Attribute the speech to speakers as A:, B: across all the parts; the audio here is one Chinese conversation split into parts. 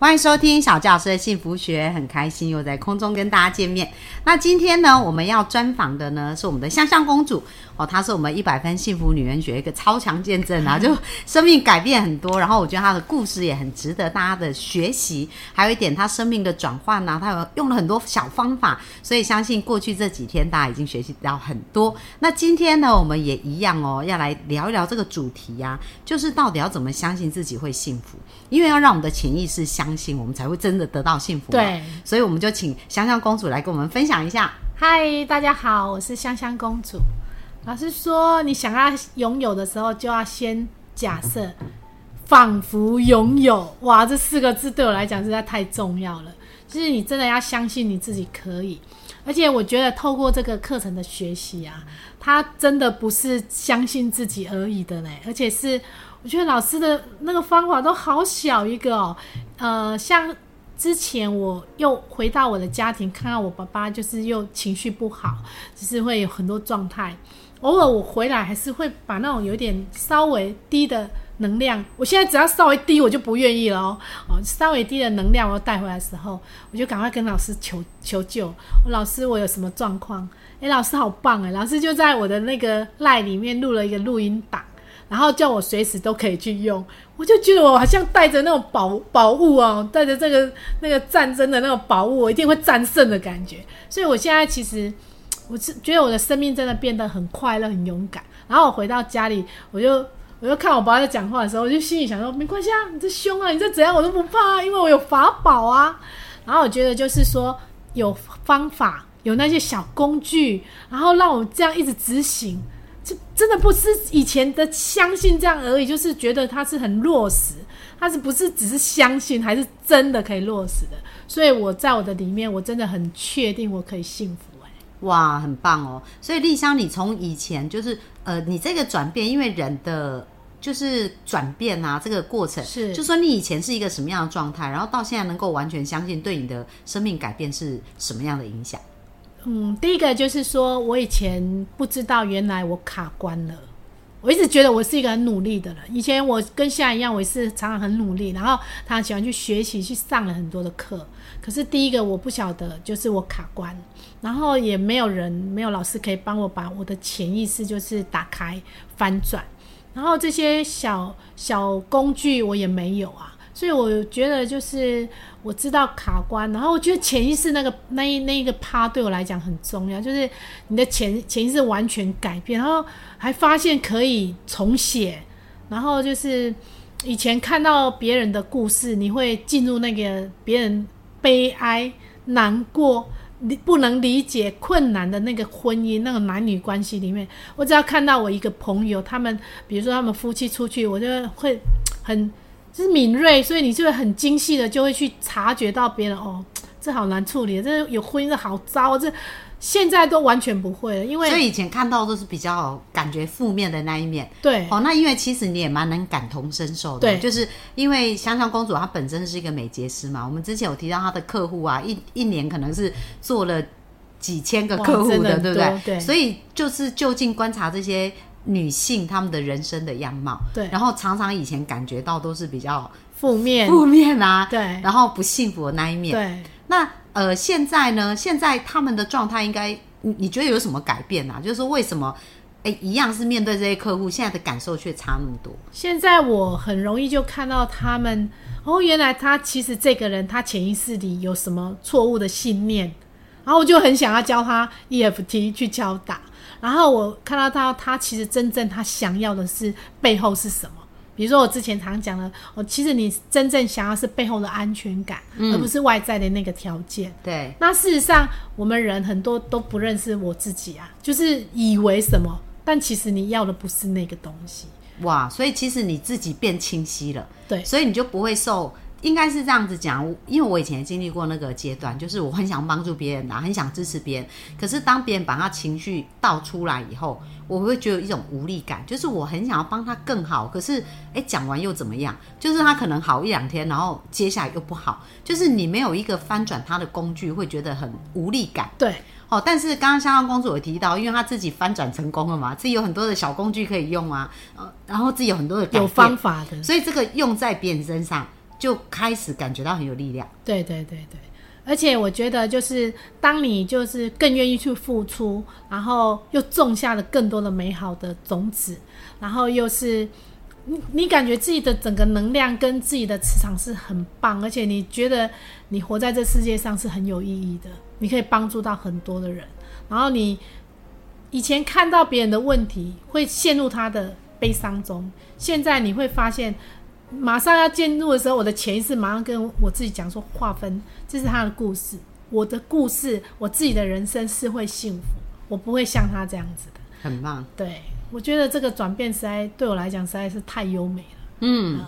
A: 欢迎收听小教师的幸福学，很开心又在空中跟大家见面。那今天呢，我们要专访的呢是我们的香香公主哦，她是我们一百分幸福女人学一个超强见证啊，就生命改变很多。然后我觉得她的故事也很值得大家的学习。还有一点，她生命的转换呢，她有用了很多小方法，所以相信过去这几天大家已经学习到很多。那今天呢，我们也一样哦，要来聊一聊这个主题呀，就是到底要怎么相信自己会幸福？因为要让我们的潜意识相信，我们才会真的得到幸福。
B: 对，
A: 所以我们就请香香公主来跟我们分享一下。
B: 嗨，大家好，我是香香公主。老师说，你想要拥有的时候，就要先假设仿佛拥有。哇，这四个字对我来讲实在太重要了。就是你真的要相信你自己可以，而且我觉得透过这个课程的学习啊，他真的不是相信自己而已的呢，而且是。我觉得老师的那个方法都好小一个哦，呃，像之前我又回到我的家庭，看到我爸爸就是又情绪不好，就是会有很多状态。偶尔我回来还是会把那种有点稍微低的能量，我现在只要稍微低我就不愿意了哦。哦，稍微低的能量我带回来的时候，我就赶快跟老师求求救。老师，我有什么状况？诶，老师好棒诶，老师就在我的那个赖里面录了一个录音档。然后叫我随时都可以去用，我就觉得我好像带着那种宝宝物哦，带着这个那个战争的那种宝物，我一定会战胜的感觉。所以我现在其实我是觉得我的生命真的变得很快乐、很勇敢。然后我回到家里，我就我就看我爸在讲话的时候，我就心里想说：没关系啊，你这凶啊，你这怎样我都不怕，因为我有法宝啊。然后我觉得就是说有方法，有那些小工具，然后让我这样一直执行。这真的不是以前的相信这样而已，就是觉得它是很落实，它是不是只是相信，还是真的可以落实的？所以我在我的里面，我真的很确定我可以幸福。哎，
A: 哇，很棒哦！所以丽香，你从以前就是呃，你这个转变，因为人的就是转变啊，这个过程
B: 是，
A: 就说你以前是一个什么样的状态，然后到现在能够完全相信，对你的生命改变是什么样的影响？
B: 嗯，第一个就是说，我以前不知道原来我卡关了。我一直觉得我是一个很努力的人。以前我跟现在一样，我是常常很努力，然后他喜欢去学习，去上了很多的课。可是第一个我不晓得，就是我卡关，然后也没有人、没有老师可以帮我把我的潜意识就是打开、翻转。然后这些小小工具我也没有啊。所以我觉得就是我知道卡关，然后我觉得潜意识那个那一那一个趴对我来讲很重要，就是你的潜潜意识完全改变，然后还发现可以重写，然后就是以前看到别人的故事，你会进入那个别人悲哀、难过、理不能理解、困难的那个婚姻、那个男女关系里面，我只要看到我一个朋友，他们比如说他们夫妻出去，我就会很。就是敏锐，所以你就会很精细的，就会去察觉到别人哦，这好难处理，这有婚姻的好糟，这现在都完全不会了，因为
A: 所以以前看到都是比较感觉负面的那一面。
B: 对，
A: 哦，那因为其实你也蛮能感同身受的，
B: 对，
A: 就是因为香香公主她本身是一个美睫师嘛，我们之前有提到她的客户啊，一一年可能是做了几千个客户的，对不对？
B: 对，
A: 所以就是就近观察这些。女性她们的人生的样貌，
B: 对，
A: 然后常常以前感觉到都是比较
B: 负面、
A: 负面啊，
B: 对，
A: 然后不幸福的那一面，
B: 对。
A: 那呃，现在呢？现在他们的状态应该，你你觉得有什么改变啊？就是说，为什么哎，一样是面对这些客户，现在的感受却差那么多？
B: 现在我很容易就看到他们，哦，原来他其实这个人他潜意识里有什么错误的信念，然后我就很想要教他 EFT 去敲打。然后我看到他，他其实真正他想要的是背后是什么？比如说我之前常讲的，我，其实你真正想要是背后的安全感，而不是外在的那个条件。
A: 对。
B: 那事实上，我们人很多都不认识我自己啊，就是以为什么，但其实你要的不是那个东西。
A: 哇，所以其实你自己变清晰了。
B: 对。
A: 所以你就不会受应该是这样子讲，因为我以前也经历过那个阶段，就是我很想帮助别人啊，很想支持别人。可是当别人把他情绪倒出来以后，我会觉得一种无力感，就是我很想要帮他更好，可是哎讲完又怎么样？就是他可能好一两天，然后接下来又不好，就是你没有一个翻转他的工具，会觉得很无力感。
B: 对，
A: 哦，但是刚刚香香公主有提到，因为她自己翻转成功了嘛，自己有很多的小工具可以用啊，呃，然后自己有很多的
B: 有方法的。
A: 所以这个用在别人身上，就开始感觉到很有力量。
B: 对对对对，而且我觉得就是当你就是更愿意去付出，然后又种下了更多的美好的种子，然后又是你你感觉自己的整个能量跟自己的磁场是很棒，而且你觉得你活在这世界上是很有意义的，你可以帮助到很多的人，然后你以前看到别人的问题会陷入他的悲伤中，现在你会发现。马上要进入的时候，我的潜意识马上跟我自己讲说：划分，这是他的故事，我的故事，我自己的人生是会幸福，我不会像他这样子的。
A: 很棒，
B: 对我觉得这个转变实在对我来讲实在是太优美了。
A: 嗯，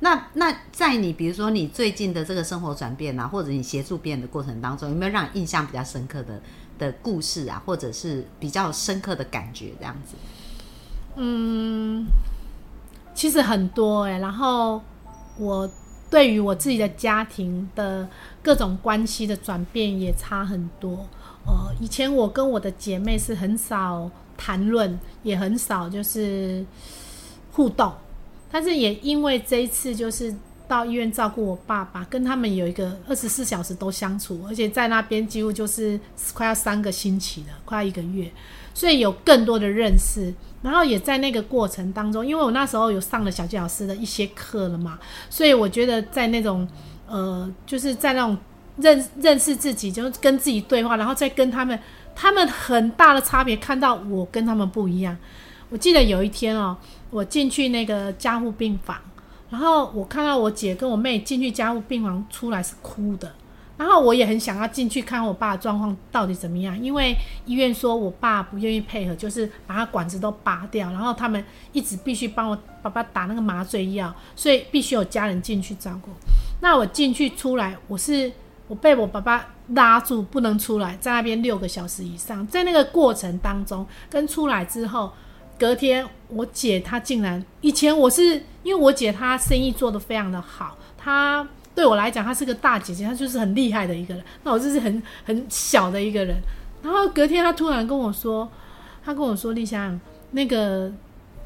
A: 那那在你比如说你最近的这个生活转变啊，或者你协助别人的过程当中，有没有让你印象比较深刻的的故事啊，或者是比较深刻的感觉这样子？
B: 嗯。其实很多哎，然后我对于我自己的家庭的各种关系的转变也差很多。呃，以前我跟我的姐妹是很少谈论，也很少就是互动，但是也因为这一次就是到医院照顾我爸爸，跟他们有一个二十四小时都相处，而且在那边几乎就是快要三个星期了，快要一个月。所以有更多的认识，然后也在那个过程当中，因为我那时候有上了小纪老师的一些课了嘛，所以我觉得在那种呃，就是在那种认认识自己，就跟自己对话，然后再跟他们，他们很大的差别，看到我跟他们不一样。我记得有一天哦，我进去那个加护病房，然后我看到我姐跟我妹进去加护病房出来是哭的。然后我也很想要进去看我爸的状况到底怎么样，因为医院说我爸不愿意配合，就是把他管子都拔掉，然后他们一直必须帮我爸爸打那个麻醉药，所以必须有家人进去照顾。那我进去出来，我是我被我爸爸拉住不能出来，在那边六个小时以上，在那个过程当中跟出来之后，隔天我姐她竟然以前我是因为我姐她生意做得非常的好，她。对我来讲，她是个大姐姐，她就是很厉害的一个人。那我就是很很小的一个人。然后隔天，她突然跟我说：“她跟我说，丽香，那个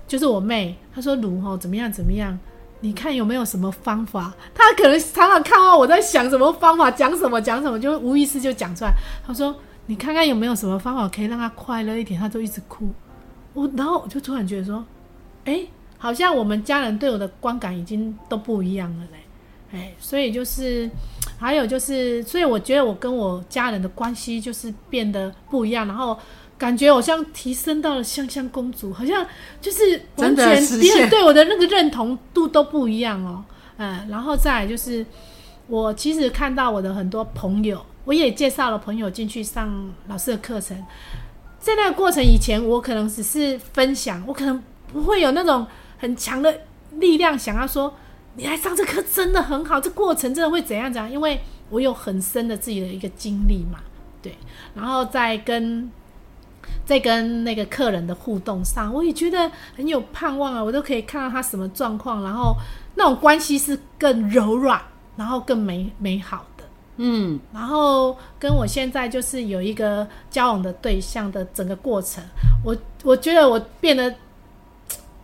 B: 就是我妹。她说卢吼怎么样怎么样？你看有没有什么方法？她可能常常看到我在想什么方法，讲什么讲什么，就无意识就讲出来。她说：你看看有没有什么方法可以让她快乐一点？她就一直哭。我然后我就突然觉得说：哎，好像我们家人对我的观感已经都不一样了嘞。”哎，所以就是，还有就是，所以我觉得我跟我家人的关系就是变得不一样，然后感觉我像提升到了香香公主，好像就是完全别人对我的那个认同度都不一样哦。嗯，然后再就是，我其实看到我的很多朋友，我也介绍了朋友进去上老师的课程，在那个过程以前，我可能只是分享，我可能不会有那种很强的力量想要说。你来上这课真的很好，这过程真的会怎样讲？因为我有很深的自己的一个经历嘛，对。然后在跟在跟那个客人的互动上，我也觉得很有盼望啊，我都可以看到他什么状况，然后那种关系是更柔软，然后更美美好的。嗯，然后跟我现在就是有一个交往的对象的整个过程，我我觉得我变得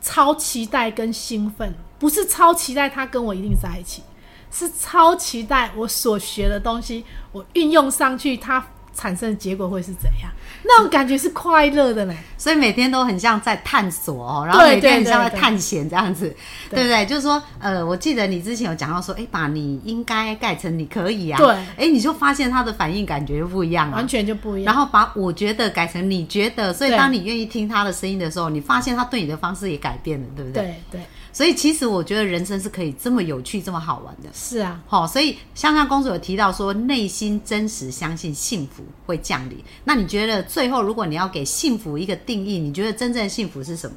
B: 超期待跟兴奋。不是超期待他跟我一定在一起，是超期待我所学的东西，我运用上去，他产生的结果会是怎样？那种感觉是快乐的呢。
A: 所以每天都很像在探索哦，然后每天很像在探险这样子，对不对？就是说，呃，我记得你之前有讲到说，哎，把你应该改成你可以啊，
B: 对，
A: 哎，你就发现他的反应感觉就不一样了，
B: 完全就不一
A: 样。然后把我觉得改成你觉得，所以当你愿意听他的声音的时候，你发现他对你的方式也改变了，对不
B: 对？对对。
A: 所以其实我觉得人生是可以这么有趣、这么好玩的。
B: 是啊，
A: 好，所以香香公主有提到说，内心真实相信幸福会降临。那你觉得最后，如果你要给幸福一个定义，你觉得真正的幸福是什么？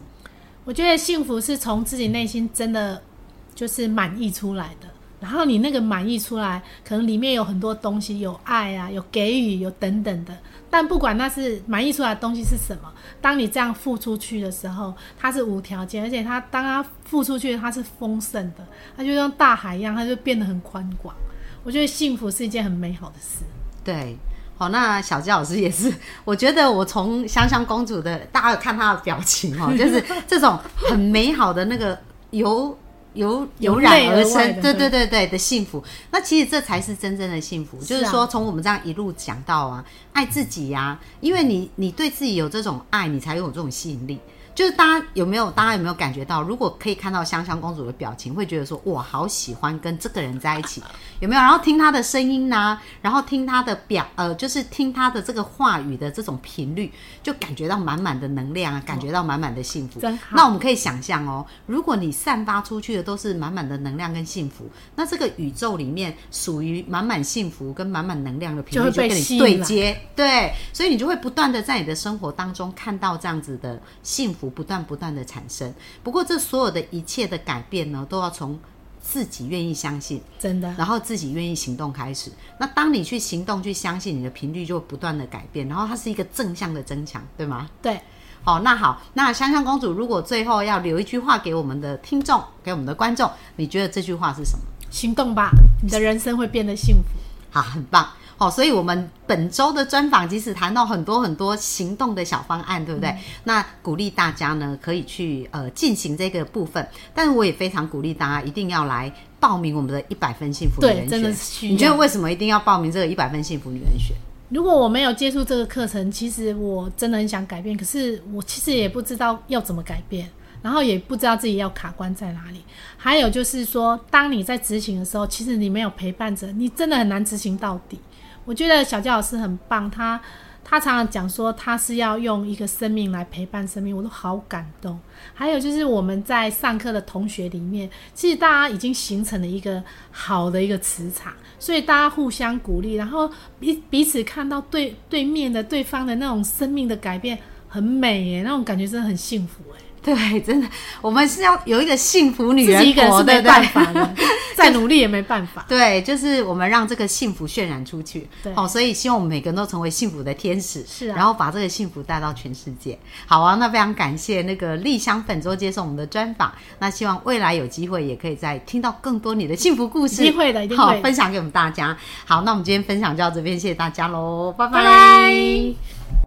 B: 我觉得幸福是从自己内心真的就是满意出来的，然后你那个满意出来，可能里面有很多东西，有爱啊，有给予，有等等的。但不管那是满意出来的东西是什么，当你这样付出去的时候，它是无条件，而且它当它付出去，它是丰盛的，它就像大海一样，它就变得很宽广。我觉得幸福是一件很美好的事。
A: 对，好，那小鸡老师也是，我觉得我从香香公主的，大家有看她的表情哦，就是这种很美好的那个由由油然而生，对对对对的幸福。那其实这才是真正的幸福，就是说从我们这样一路讲到啊，爱自己呀，因为你你对自己有这种爱，你才有这种吸引力。就是大家有没有？大家有没有感觉到？如果可以看到香香公主的表情，会觉得说哇，好喜欢跟这个人在一起，有没有？然后听他的声音呢？然后听他的表，呃，就是听他的这个话语的这种频率，就感觉到满满的能量啊，感觉到满满的幸福。
B: 真好。
A: 那我们可以想象哦，如果你散发出去的都是满满的能量跟幸福，那这个宇宙里面属于满满幸福跟满满能量的频率就跟你对接，对，所以你就会不断的在你的生活当中看到这样子的幸福。不断不断的产生，不过这所有的一切的改变呢，都要从自己愿意相信，
B: 真的，
A: 然后自己愿意行动开始。那当你去行动、去相信，你的频率就会不断的改变，然后它是一个正向的增强，对吗？
B: 对。
A: 好，那好，那香香公主，如果最后要留一句话给我们的听众、给我们的观众，你觉得这句话是什么？
B: 行动吧，你的人生会变得幸福。
A: 好，很棒。哦，所以，我们本周的专访，即使谈到很多很多行动的小方案，对不对？那鼓励大家呢，可以去呃进行这个部分。但是，我也非常鼓励大家一定要来报名我们的一百分幸福女人学。
B: 真的是
A: 你觉得为什么一定要报名这个一百分幸福女人学？
B: 如果我没有接触这个课程，其实我真的很想改变，可是我其实也不知道要怎么改变，然后也不知道自己要卡关在哪里。还有就是说，当你在执行的时候，其实你没有陪伴着，你真的很难执行到底。我觉得小教老师很棒，他他常常讲说他是要用一个生命来陪伴生命，我都好感动。还有就是我们在上课的同学里面，其实大家已经形成了一个好的一个磁场，所以大家互相鼓励，然后彼彼此看到对对面的对方的那种生命的改变，很美耶，那种感觉真的很幸福哎。
A: 对，真的，我们是要有一个幸福女人
B: 活，对对？再努力也没办法。
A: 对，就是我们让这个幸福渲染出去。
B: 对，
A: 好，所以希望我们每个人都成为幸福的天使。
B: 是啊，
A: 然后把这个幸福带到全世界。好啊，那非常感谢那个丽香本周接受我们的专访。那希望未来有机会也可以再听到更多你的幸福故事。
B: 机会的，一定会
A: 分享给我们大家。好，那我们今天分享就到这边，谢谢大家喽，拜拜。